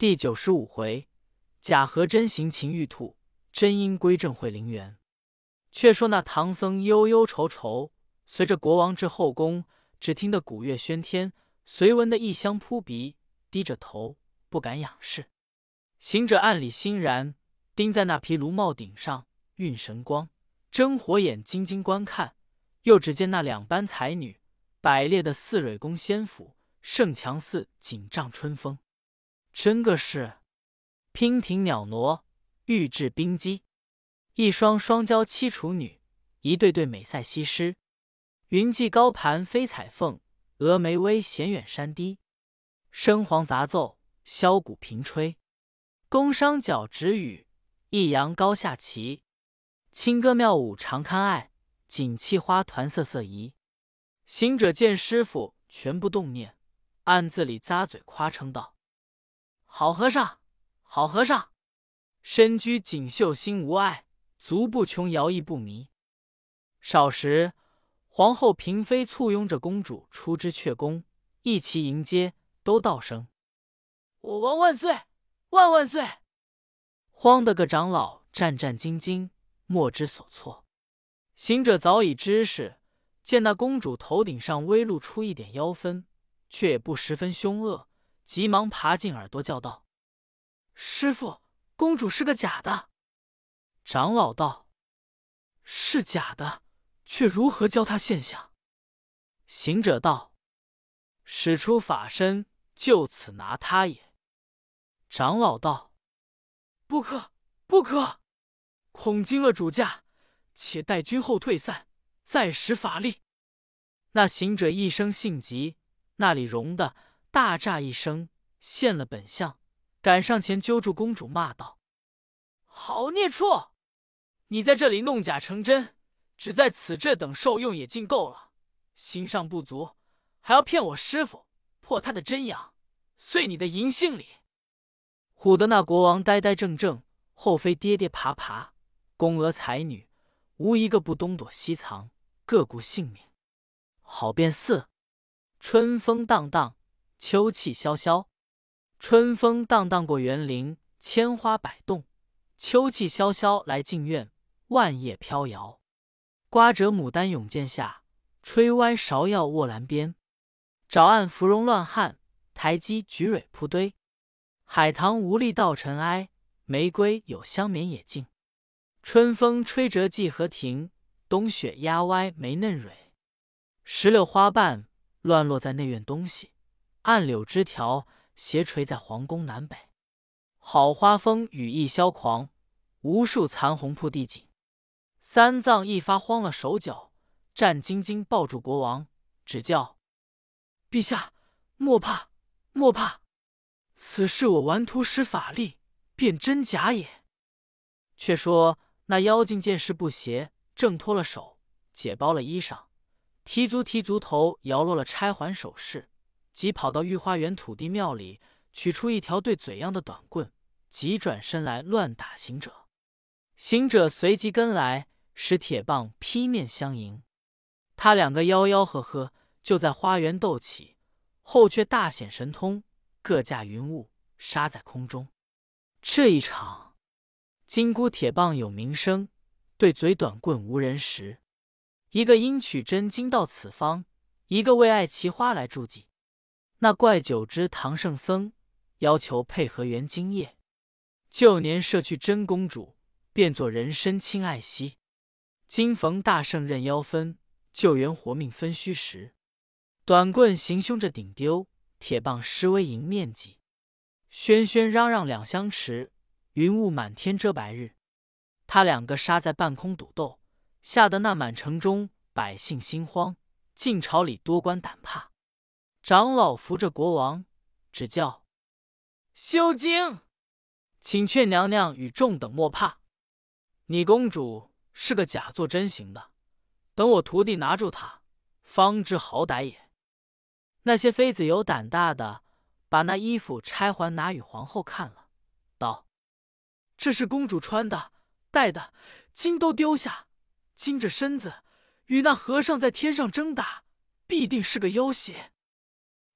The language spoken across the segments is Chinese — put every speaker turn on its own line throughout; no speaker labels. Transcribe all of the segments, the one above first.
第九十五回，假和真行擒玉兔，真因归正会灵元。却说那唐僧忧忧愁愁，随着国王至后宫，只听得鼓乐喧天，随闻的异香扑鼻，低着头不敢仰视。行者暗里欣然，盯在那匹卢帽顶上，运神光，睁火眼睛睛观看。又只见那两班才女，摆列的似蕊宫仙府，胜强似锦帐春风，真个是娉婷袅娜，玉质冰肌。一双双娇妻处女，一对对美赛西施。云髻高盘飞彩凤，峨眉微显远山低。笙簧杂奏，箫鼓频吹。宫商角徵羽，抑扬高下齐。清歌妙舞常堪爱，锦气花团瑟瑟怡。行者见师傅全不动念，暗自里咂嘴夸称道：“好和尚，好和尚，身居锦绣心无碍。”足不穷，摇曳不迷。少时，皇后、嫔妃簇拥着公主出之阙宫，一齐迎接，都道声：“
我王万岁，万万岁！”
慌得个长老战战兢兢，莫知所措。行者早已知事，见那公主头顶上微露出一点妖分，却也不十分凶恶，急忙爬进耳朵叫道：“师傅，公主是个假的。”长老道：“是假的，却如何教他现象？”行者道：“使出法身，就此拿他也。”长老道：“不可，不可，恐惊了主驾，且待君后退散，再使法力。”那行者一声性急，那里容的大乍一声，现了本相，赶上前揪住公主，骂道：“好孽畜！”你在这里弄假成真，只在此这等受用也尽够了，心上不足，还要骗我师傅，破他的真阳，碎你的银杏里。唬得那国王呆呆怔怔，后妃跌跌爬爬，宫娥才女无一个不东躲西藏，各顾性命。好便似春风荡荡，秋气萧萧。春风荡荡过园林，千花百动；秋气萧萧来静院。万叶飘摇，刮折牡丹涌剑下，吹歪芍药卧栏边。沼岸芙蓉乱汉，台基菊蕊铺堆。海棠无力到尘埃，玫瑰有香绵野径。春风吹折荠荷亭，冬雪压歪梅嫩蕊。石榴花瓣乱落在内院东西，暗柳枝条斜垂在皇宫南北。好花风雨亦萧狂，无数残红铺地锦。三藏一发慌了手脚，战兢兢抱住国王，只叫：“陛下莫怕，莫怕，此事我顽徒施法力，辨真假也。”却说那妖精见势不协，挣脱了手，解包了衣裳，提足提足头，摇落了钗环首饰，即跑到御花园土地庙里，取出一条对嘴样的短棍，急转身来乱打行者。行者随即跟来。使铁棒劈面相迎，他两个吆吆喝喝，就在花园斗起，后却大显神通，各驾云雾，杀在空中。这一场，金箍铁棒有名声，对嘴短棍无人识。一个因取真经到此方，一个为爱奇花来助祭。那怪九之唐圣僧要求配合元精液，旧年摄去真公主，变作人参亲爱惜。今逢大圣任妖分，救援活命分虚实。短棍行凶着顶丢，铁棒施威迎面挤。喧喧嚷嚷两相持，云雾满天遮白日。他两个杀在半空赌斗，吓得那满城中百姓心慌，进朝里多官胆怕。长老扶着国王，只叫修经，请劝娘娘与众等莫怕。你公主。是个假作真行的，等我徒弟拿住她，方知好歹也。那些妃子有胆大的，把那衣服钗环拿与皇后看了，道：“这是公主穿的、戴的，金都丢下，惊着身子与那和尚在天上争打，必定是个妖邪。”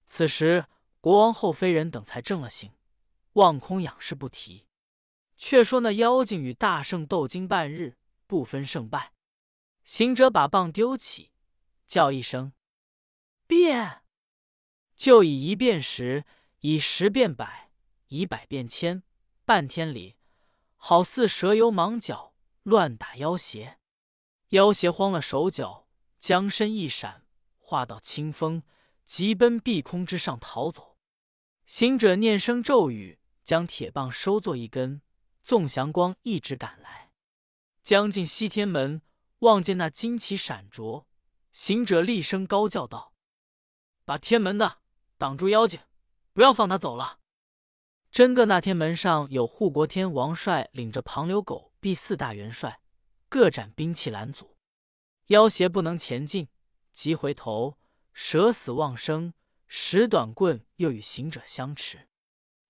此时国王后妃人等才正了醒，望空仰视不提。却说那妖精与大圣斗经半日，不分胜败。行者把棒丢起，叫一声“变”，就以一变十，以十变百，以百变千。半天里，好似蛇游蟒脚，乱打妖邪。妖邪慌了手脚，将身一闪，化到清风，急奔碧空之上逃走。行者念声咒语，将铁棒收作一根。纵祥光一直赶来，将近西天门，望见那旌旗闪着，行者厉声高叫道：“把天门的挡住妖精，不要放他走了！”真个那天门上有护国天王帅领着庞留狗毕四大元帅，各展兵器拦阻，妖邪不能前进，急回头，舍死忘生，使短棍又与行者相持。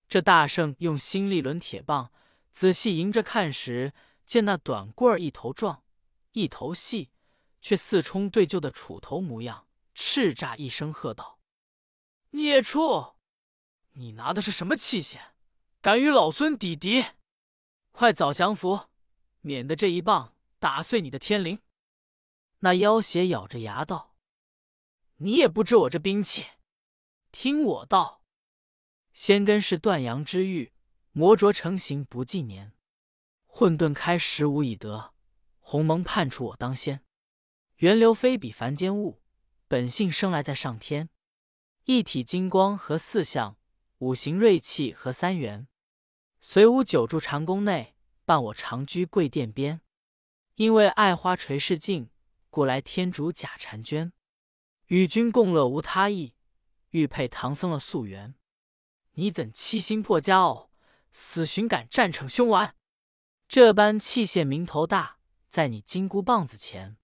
这大圣用心力抡铁棒。仔细迎着看时，见那短棍一头壮，一头细，却似冲对旧的杵头模样。叱咤一声喝道：“孽畜，你拿的是什么器械？敢与老孙抵敌？快早降服，免得这一棒打碎你的天灵！”那妖邪咬着牙道：“你也不知我这兵器，听我道，仙根是断阳之玉。”魔琢成形不计年，混沌开时无以得。鸿蒙判处我当先，源流非比凡间物，本性生来在上天。一体金光和四象，五行锐气和三元。随吾久住禅宫内，伴我长居贵殿边。因为爱花垂世镜，故来天竺假婵娟。与君共乐无他意，欲配唐僧了素缘。你怎欺心破家偶？死寻敢战逞凶顽，这般器械名头大，在你金箍棒子前。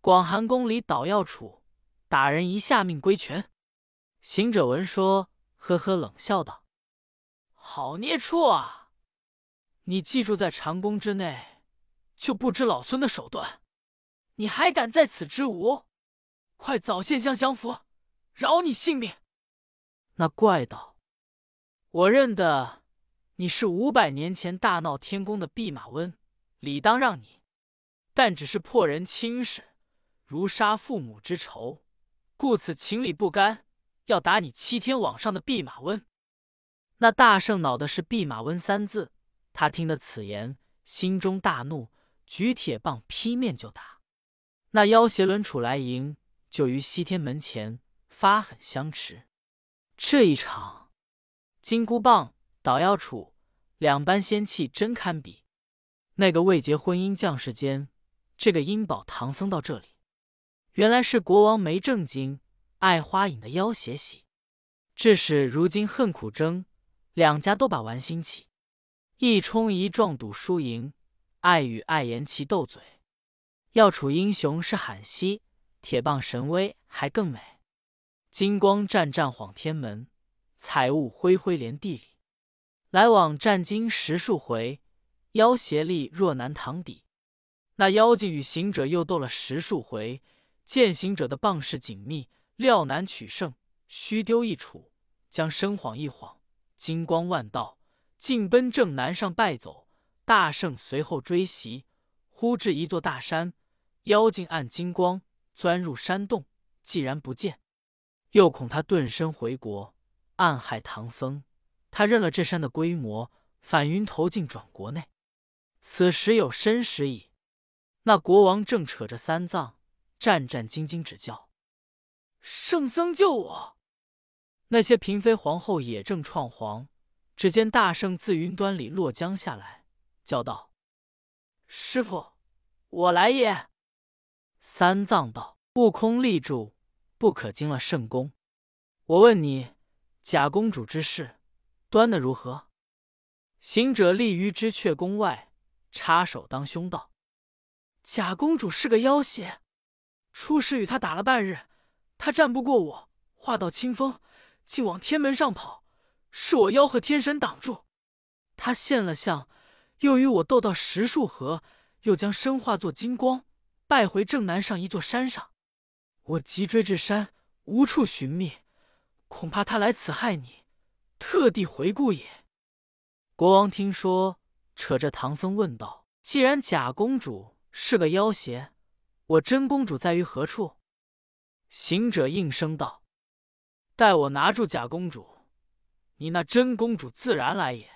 广寒宫里捣药杵，打人一下命归全。行者闻说，呵呵冷笑道：“好孽畜啊！你寄住在长宫之内，就不知老孙的手段？你还敢在此之无？快早现相降服，饶你性命！”那怪道：“我认得。”你是五百年前大闹天宫的弼马温，理当让你，但只是破人亲事，如杀父母之仇，故此情理不甘，要打你七天往上的弼马温。那大圣恼的是弼马温三字，他听得此言，心中大怒，举铁棒劈面就打。那妖邪轮杵来迎，就于西天门前发狠相持。这一场，金箍棒。捣药杵两般仙器真堪比，那个未结婚姻将士间，这个阴宝唐僧到这里，原来是国王没正经，爱花影的妖邪喜，致使如今恨苦争，两家都把玩心起，一冲一撞赌输赢，爱与爱言齐斗嘴，药杵英雄是罕稀，铁棒神威还更美，金光湛湛晃天门，彩雾恢恢连地里。来往战经十数回，妖邪力若难堂底。那妖精与行者又斗了十数回，见行者的棒势紧密，料难取胜，须丢一杵，将身晃一晃，金光万道，尽奔正南上败走。大圣随后追袭，忽至一座大山，妖精按金光钻入山洞，既然不见，又恐他遁身回国，暗害唐僧。他认了这山的规模，反云投进转国内。此时有申时矣。那国王正扯着三藏，战战兢兢，指教：“圣僧救我！”那些嫔妃皇后也正创皇。只见大圣自云端里落江下来，叫道：“师傅，我来也。”三藏道：“悟空立住，不可惊了圣公。我问你，假公主之事。”端的如何？行者立于知阙宫外，插手当胸道：“假公主是个妖邪，初时与他打了半日，他战不过我，化道清风，竟往天门上跑，是我妖和天神挡住。他现了相，又与我斗到十数合，又将身化作金光，败回正南上一座山上。我急追至山，无处寻觅，恐怕他来此害你。”特地回顾也。国王听说，扯着唐僧问道：“既然假公主是个妖邪，我真公主在于何处？”行者应声道：“待我拿住假公主，你那真公主自然来也。”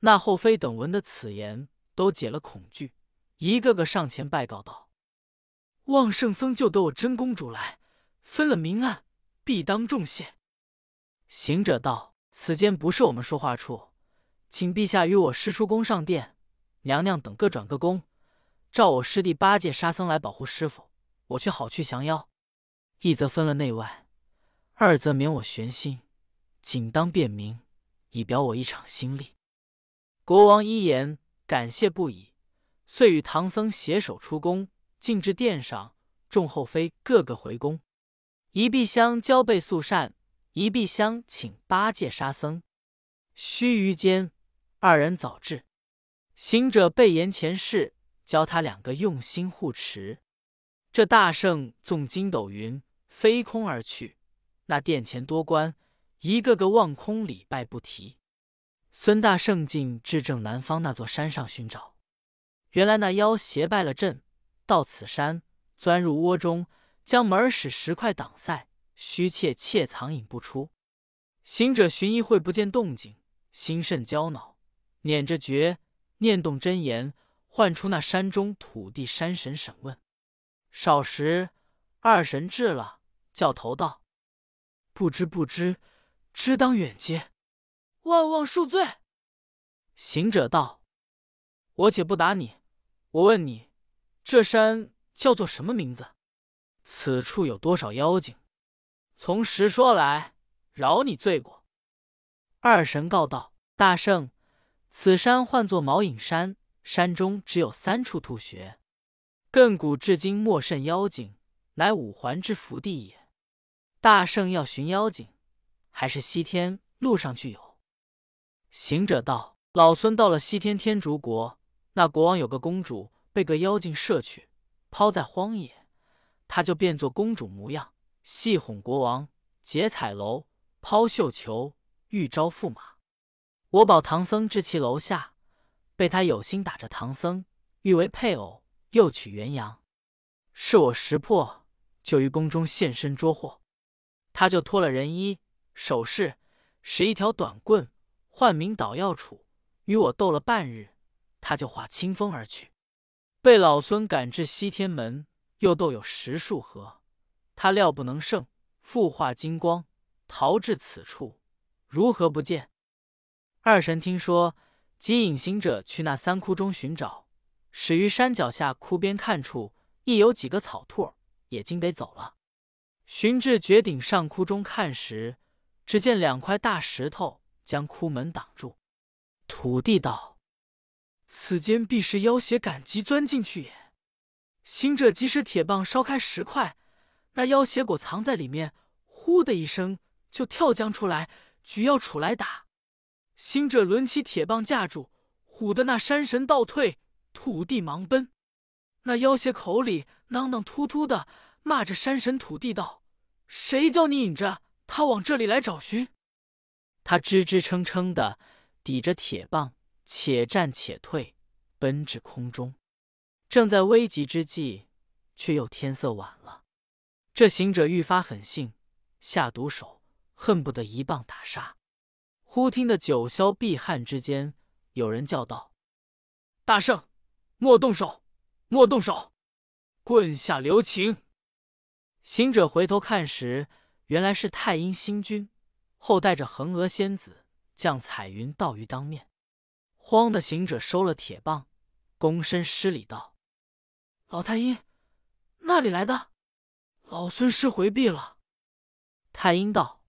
那后妃等闻得此言，都解了恐惧，一个个上前拜告道：“望圣僧救得我真公主来，分了明暗，必当重谢。”行者道：“此间不是我们说话处，请陛下与我师叔公上殿，娘娘等各转各宫，召我师弟八戒、沙僧来保护师傅，我却好去降妖。一则分了内外，二则免我悬心，仅当便明，以表我一场心力。”国王一言，感谢不已，遂与唐僧携手出宫，进至殿上，众后妃个个回宫。一碧香交备素膳，一碧香请八戒、沙僧。须臾间，二人早至。行者备言前事，教他两个用心护持。这大圣纵筋斗云飞空而去，那殿前多官一个个望空礼拜不提。孙大圣进至正南方那座山上寻找，原来那妖邪败了阵，到此山钻入窝中，将门使石块挡塞，虚怯怯藏隐不出。行者寻一会不见动静，心甚焦恼，捻着诀，念动真言，唤出那山中土地山神审问。少时，二神至了，叫头道：“不知不知，知当远接。”
万望恕罪。
行者道：“我且不打你，我问你，这山叫做什么名字？此处有多少妖精？从实说来，饶你罪过。”二神告道：“大圣，此山唤作毛隐山，山中只有三处突穴，亘古至今莫甚妖精，乃五环之福地也。大圣要寻妖精，还是西天路上去有？”行者道：“老孙到了西天天竺国，那国王有个公主被个妖精摄去，抛在荒野，他就变作公主模样，戏哄国王，结彩楼，抛绣球，欲招驸马。我保唐僧至其楼下，被他有心打着唐僧，欲为配偶，又取元阳。是我识破，就于宫中现身捉获。他就脱了人衣，首饰使一条短棍。”唤名捣药杵，与我斗了半日，他就化清风而去。被老孙赶至西天门，又斗有十数合，他料不能胜，复化金光逃至此处，如何不见？二神听说，即引行者去那三窟中寻找，始于山脚下窟边看处，亦有几个草兔，也竟得走了。寻至绝顶上窟中看时，只见两块大石头。将窟门挡住，土地道：“此间必是妖邪赶集钻进去也。”行者即使铁棒烧开石块，那妖邪果藏在里面，呼的一声就跳将出来，举药杵来打。行者抡起铁棒架住，唬得那山神倒退，土地忙奔。那妖邪口里囔囔突突的骂着山神土地道：“谁叫你引着他往这里来找寻？”他支支撑撑的抵着铁棒，且战且退，奔至空中。正在危急之际，却又天色晚了。这行者愈发狠性，下毒手，恨不得一棒打杀。忽听得九霄碧汉之间，有人叫道：“大圣，莫动手，莫动手，棍下留情。”行者回头看时，原来是太阴星君。后带着恒娥仙子将彩云到于当面，慌的行者收了铁棒，躬身施礼道：“老太阴，那里来的？老孙师回避了。”太阴道：“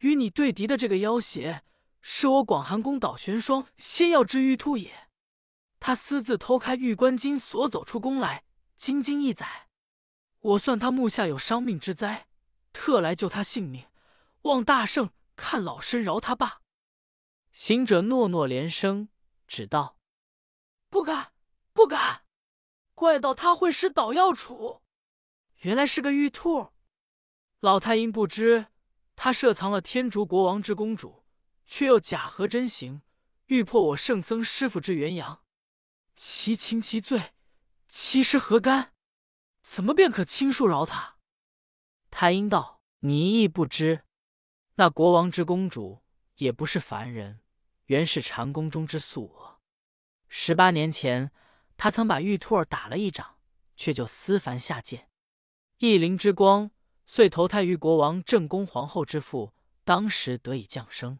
与你对敌的这个妖邪，是我广寒宫导玄霜仙药之玉兔也。他私自偷开玉关金锁，走出宫来，惊惊一载。我算他目下有伤命之灾，特来救他性命。”望大圣看老身饶他罢。行者诺诺连声，只道：“
不敢，不敢。怪道他会使捣药杵，
原来是个玉兔。老太阴不知，他设藏了天竺国王之公主，却又假合真形，
欲破我圣僧师傅之元阳，其情其罪，其实何干？怎么便可轻恕饶他？”
太阴道：“你亦不知，那国王之公主也不是凡人，原是禅宫中之素娥。十八年前，他曾把玉兔儿打了一掌，却就思凡下界，一灵之光，遂投胎于国王正宫皇后之腹，当时得以降生。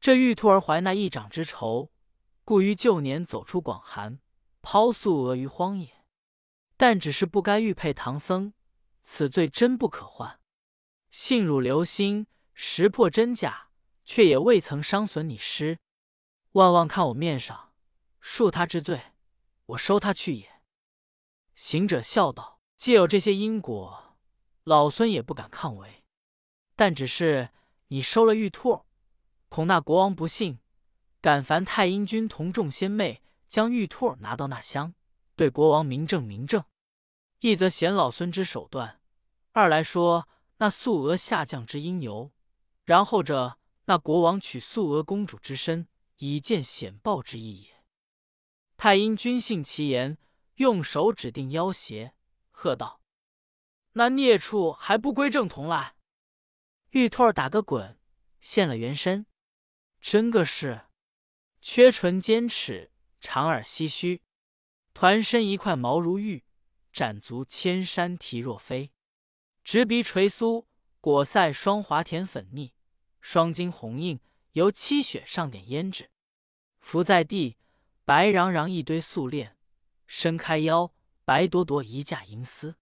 这玉兔儿怀那一掌之仇，故于旧年走出广寒，抛素娥于荒野。但只是不该玉佩唐僧，此罪真不可换。信汝留心，识破真假，却也未曾伤损你师。万望看我面上，恕他之罪，我收他去也。行者笑道：“既有这些因果，老孙也不敢抗违。但只是你收了玉兔，恐那国王不信，敢烦太阴君同众仙妹将玉兔拿到那乡，对国王明证明证。一则显老孙之手段，二来说那素娥下降之因由，然后着那国王取素娥公主之身，以见显报之意也。”太阴君信其言。用手指定要挟，喝道：“那孽畜还不归正统来！”玉兔打个滚，现了原身，真个是缺唇尖齿，长耳唏嘘，团身一块毛如玉，展足千山蹄若飞，直鼻垂酥，果腮霜滑甜粉腻，双睛红映，由七雪上点胭脂，伏在地，白攘攘一堆素链。伸开腰，白朵朵一架银丝；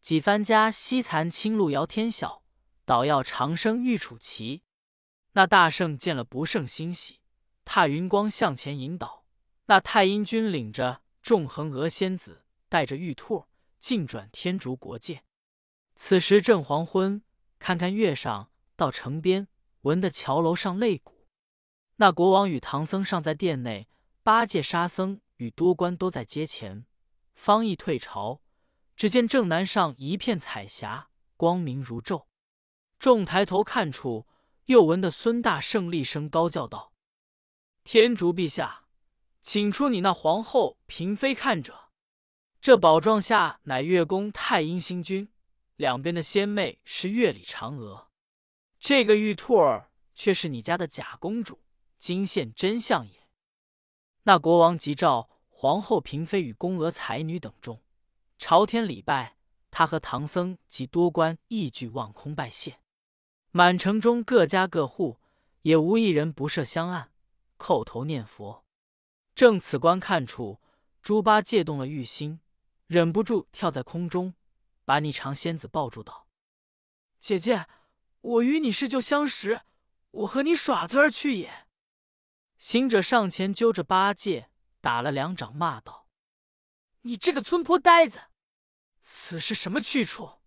几番家西残青露遥天晓，倒要长生玉楚奇。那大圣见了不胜欣喜，踏云光向前引导。那太阴君领着众横娥仙子，带着玉兔，进转天竺国界。此时正黄昏，看看月上，到城边，闻得桥楼上擂鼓。那国王与唐僧尚在殿内，八戒、沙僧。与多官都在街前，方一退朝，只见正南上一片彩霞，光明如昼。众抬头看处，又闻得孙大圣厉声高叫道：“天竺陛下，请出你那皇后嫔妃看着。这宝幢下乃月宫太阴星君，两边的仙妹是月里嫦娥，这个玉兔儿却是你家的假公主，惊现真相也。”那国王即召皇后、嫔妃与宫娥、才女等众，朝天礼拜。他和唐僧及多官亦俱望空拜谢。满城中各家各户，也无一人不设香案，叩头念佛。正此观看处，猪八戒动了欲心，忍不住跳在空中，把霓裳仙子抱住道：“
姐姐，我与你是旧相识，我和你耍子而去也。”
行者上前揪着八戒，打了两掌，骂道：“
你这个村婆呆子，此是什么去处？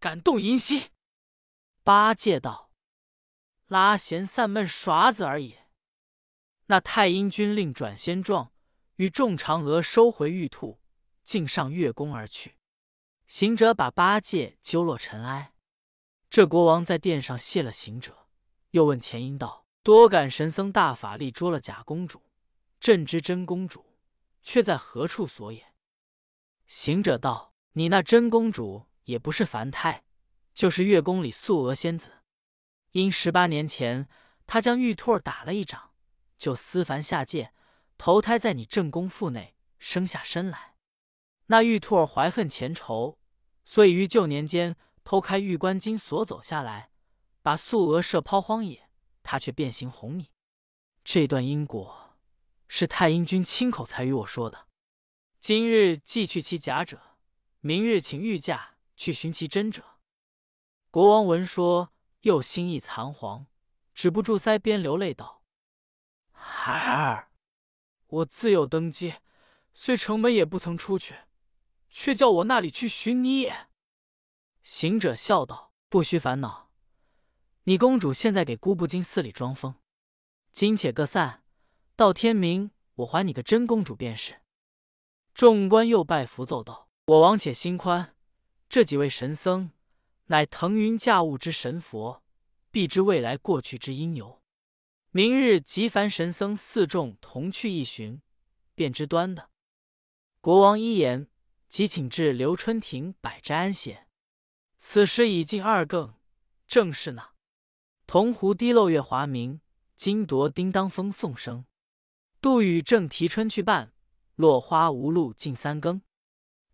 敢动淫心？”
八戒道：“拉闲散闷耍子而已。”那太阴君令转仙状，与众嫦娥收回玉兔，径上月宫而去。行者把八戒揪落尘埃。这国王在殿上谢了行者，又问前因道。多感神僧大法力捉了假公主，朕知真公主却在何处所也？行者道：“你那真公主也不是凡胎，就是月宫里素娥仙子。因十八年前她将玉兔儿打了一掌，就思凡下界，投胎在你正宫腹内，生下身来。那玉兔儿怀恨前仇，所以于旧年间偷开玉关金锁走下来，把素娥射抛荒野。”他却变形哄你，这段因果是太阴君亲口才与我说的。今日既去其假者，明日请御驾去寻其真者。国王闻说，又心意残惶，止不住腮边流泪道：“孩儿，我自幼登基，虽城门也不曾出去，却叫我那里去寻你也。”行者笑道：“不须烦恼。”你公主现在给姑不金寺里装疯，今且各散，到天明我还你个真公主便是。众官又拜伏奏道：“我王且心宽，这几位神僧乃腾云驾雾之神佛，必知未来过去之因由。明日即凡神僧四众同去一巡，便知端的。”国王一言，即请至刘春亭摆斋安歇。此时已近二更，正是呢铜壶滴漏月华明，金铎叮当风送声。杜宇正啼春去半，落花无路尽三更。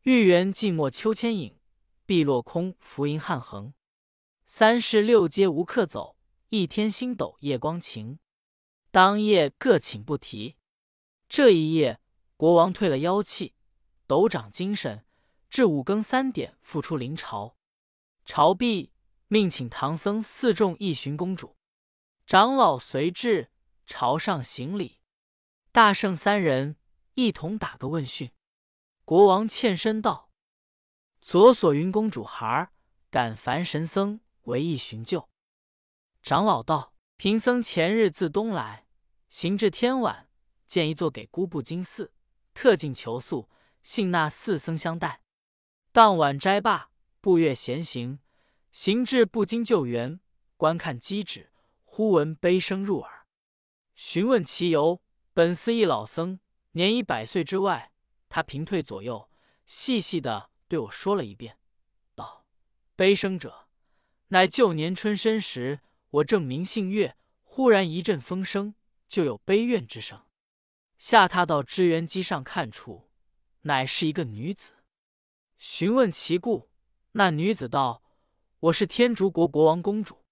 玉园寂寞秋千影，碧落空浮云汉横。三市六街无客走，一天星斗夜光晴。当夜各寝不提。这一夜，国王退了妖气，斗长精神，至五更三点复出临朝。朝毕，命请唐僧四众一寻公主，长老随至朝上行礼。大圣三人一同打个问讯。国王欠身道：“左所云公主孩儿，感凡神僧为一寻救。”长老道：“贫僧前日自东来，行至天晚，见一座给姑布金寺，特进求宿，幸那四僧相待。当晚斋罢，步月闲行，行至不经救援，观看机止，忽闻悲声入耳。询问其由。”本寺一老僧，年已百岁之外。他平退左右，细细的对我说了一遍，道：“悲声者，乃旧年春深时，我正明信月，忽然一阵风声，就有悲怨之声。下榻到支援机上看处，乃是一个女子。询问其故，那女子道：‘我是天竺国国王公主，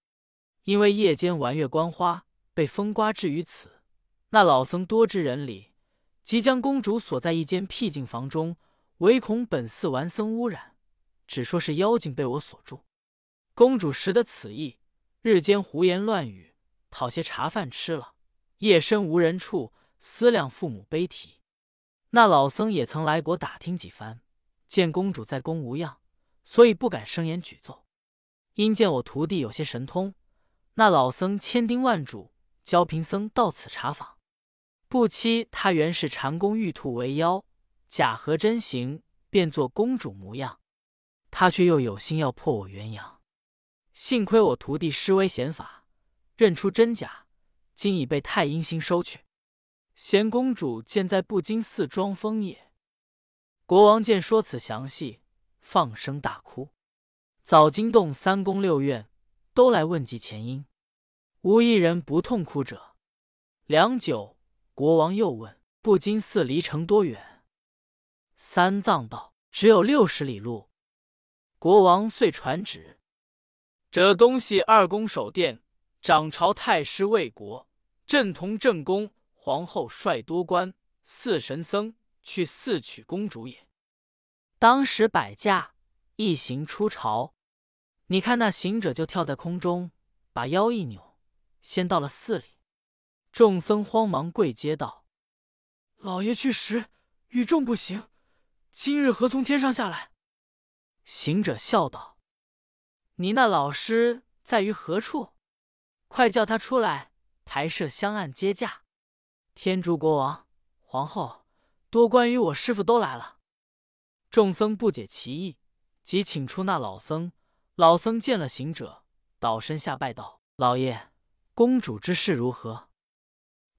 因为夜间玩月观花，被风刮至于此。’”那老僧多知人理，即将公主锁在一间僻静房中，唯恐本寺玩僧污染，只说是妖精被我锁住。公主识得此意，日间胡言乱语，讨些茶饭吃了，夜深无人处，思量父母悲啼。那老僧也曾来国打听几番，见公主在宫无恙，所以不敢声言举奏。因见我徒弟有些神通，那老僧千叮万嘱，教贫僧到此查访。不期他原是禅宫玉兔为妖，假合真形，变作公主模样。他却又有心要破我元阳，幸亏我徒弟施威显法，认出真假，今已被太阴星收去。贤公主见在不金寺装疯也。国王见说此详细，放声大哭。早惊动三宫六院，都来问及前因，无一人不痛哭者。良久。国王又问：“不金寺离城多远？”三藏道：“只有六十里路。”国王遂传旨：“这东西二宫守殿，掌朝太师卫国，镇同正宫，皇后率多官，四神僧去寺取公主也。当时摆驾一行出朝，你看那行者就跳在空中，把腰一扭，先到了寺里。”众僧慌忙跪接道：“
老爷去时与众不行，今日何从天上下来？”
行者笑道：“你那老师在于何处？快叫他出来排设香案接驾。天竺国王、皇后、多关于我师傅都来了。”众僧不解其意，即请出那老僧。老僧见了行者，倒身下拜道：“老爷，公主之事如何？”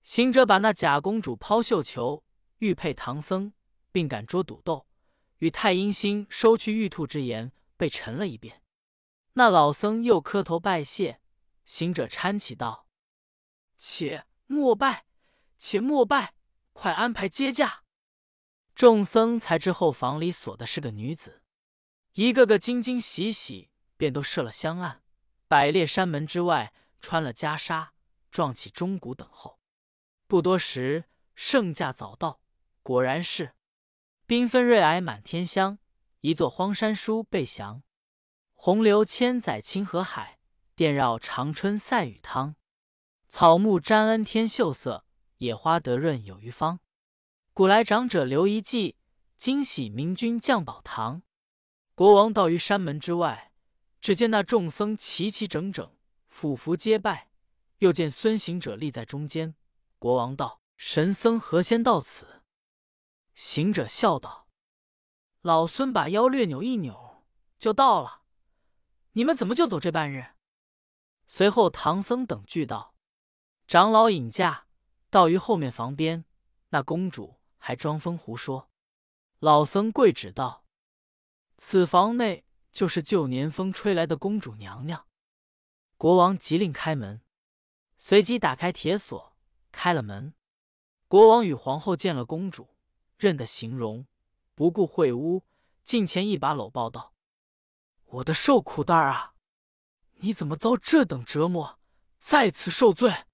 行者把那假公主抛绣球，玉佩唐僧，并敢捉赌斗，与太阴星收去玉兔之言，被陈了一遍。那老僧又磕头拜谢。行者搀起道：“
且莫拜，且莫拜，快安排接驾。”
众僧才知后房里锁的是个女子，一个个惊惊喜喜，便都设了香案，摆列山门之外，穿了袈裟，撞起钟鼓等候。不多时，圣驾早到，果然是缤纷瑞霭满天香，一座荒山书被降。洪流千载清河海，电绕长春赛雨汤。草木沾恩天秀色，野花得润有余芳。古来长者留遗迹，惊喜明君降宝堂。国王到于山门之外，只见那众僧齐齐整整，俯伏皆拜，又见孙行者立在中间。国王道：“神僧何先到此？”行者笑道：“老孙把腰略扭一扭，就到了。你们怎么就走这半日？”随后唐僧等俱道，长老引驾到于后面房边，那公主还装疯胡说。老僧跪指道：“此房内就是旧年风吹来的公主娘娘。”国王急令开门，随即打开铁锁，开了门。国王与皇后见了公主，认得形容，不顾秽污，近前一把搂抱道：“我的受苦蛋儿啊，你怎么遭这等折磨，再次受罪？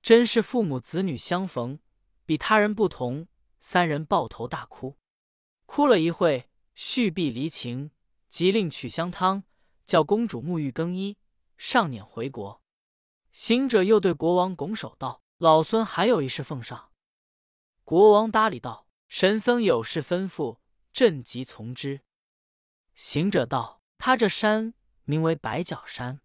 真是父母子女相逢，比他人不同。”三人抱头大哭，哭了一会，续臂离情，即令取香汤，叫公主沐浴更衣，上辇回国。行者又对国王拱手道。老孙还有一事奉上。国王答礼道：“神僧有事吩咐，朕即从之。”行者道：“他这山名为白角山，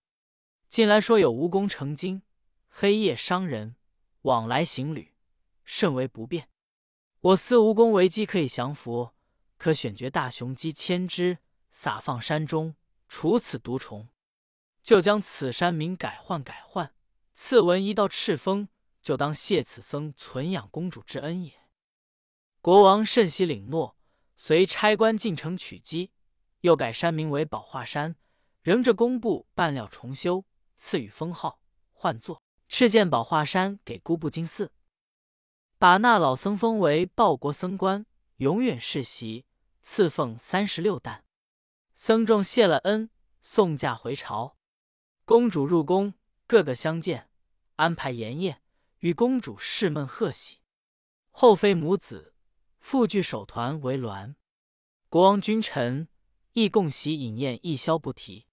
近来说有蜈蚣成精，黑夜伤人，往来行旅甚为不便。我思蜈蚣为机可以降服，可选绝大雄鸡千只，撒放山中，除此毒虫，就将此山名改换改换，赐文一道赤峰。”就当谢此僧存养公主之恩也。国王甚喜领诺，遂差官进城取鸡，又改山名为宝化山，仍着工部半料重修，赐予封号，唤作敕建宝化山给姑布金寺，把那老僧封为报国僧官，永远世袭，赐奉三十六担。僧众谢了恩，送驾回朝。公主入宫，个个相见，安排筵宴。与公主侍闷贺喜，后妃母子复聚首团为鸾。国王君臣亦共喜饮宴，一宵不提。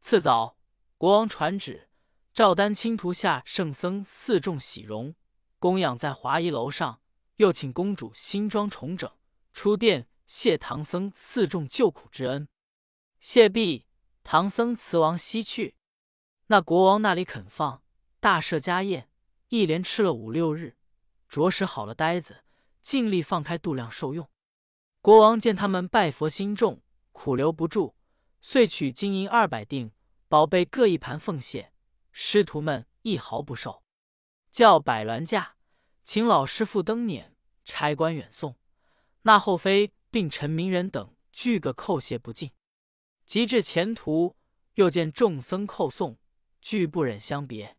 次早，国王传旨，赵丹青图下圣僧四众喜容，供养在华仪楼上。又请公主新装重整，出殿谢唐僧四众救苦之恩。谢毕，唐僧辞王西去。那国王那里肯放，大设家宴。一连吃了五六日，着实好了呆子，尽力放开度量受用。国王见他们拜佛心重，苦留不住，遂取金银二百锭，宝贝各一盘奉谢。师徒们一毫不受，叫百鸾驾，请老师傅登辇，差官远送。那后妃并陈明人等俱个叩谢不尽。及至前途，又见众僧叩送，俱不忍相别。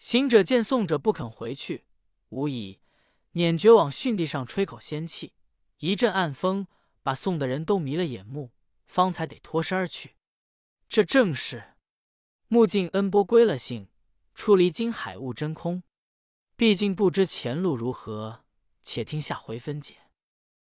行者见送者不肯回去，无疑捻诀往巽地上吹口仙气，一阵暗风把送的人都迷了眼目，方才得脱身而去。这正是目尽恩波归了性，出离金海悟真空。毕竟不知前路如何，且听下回分解。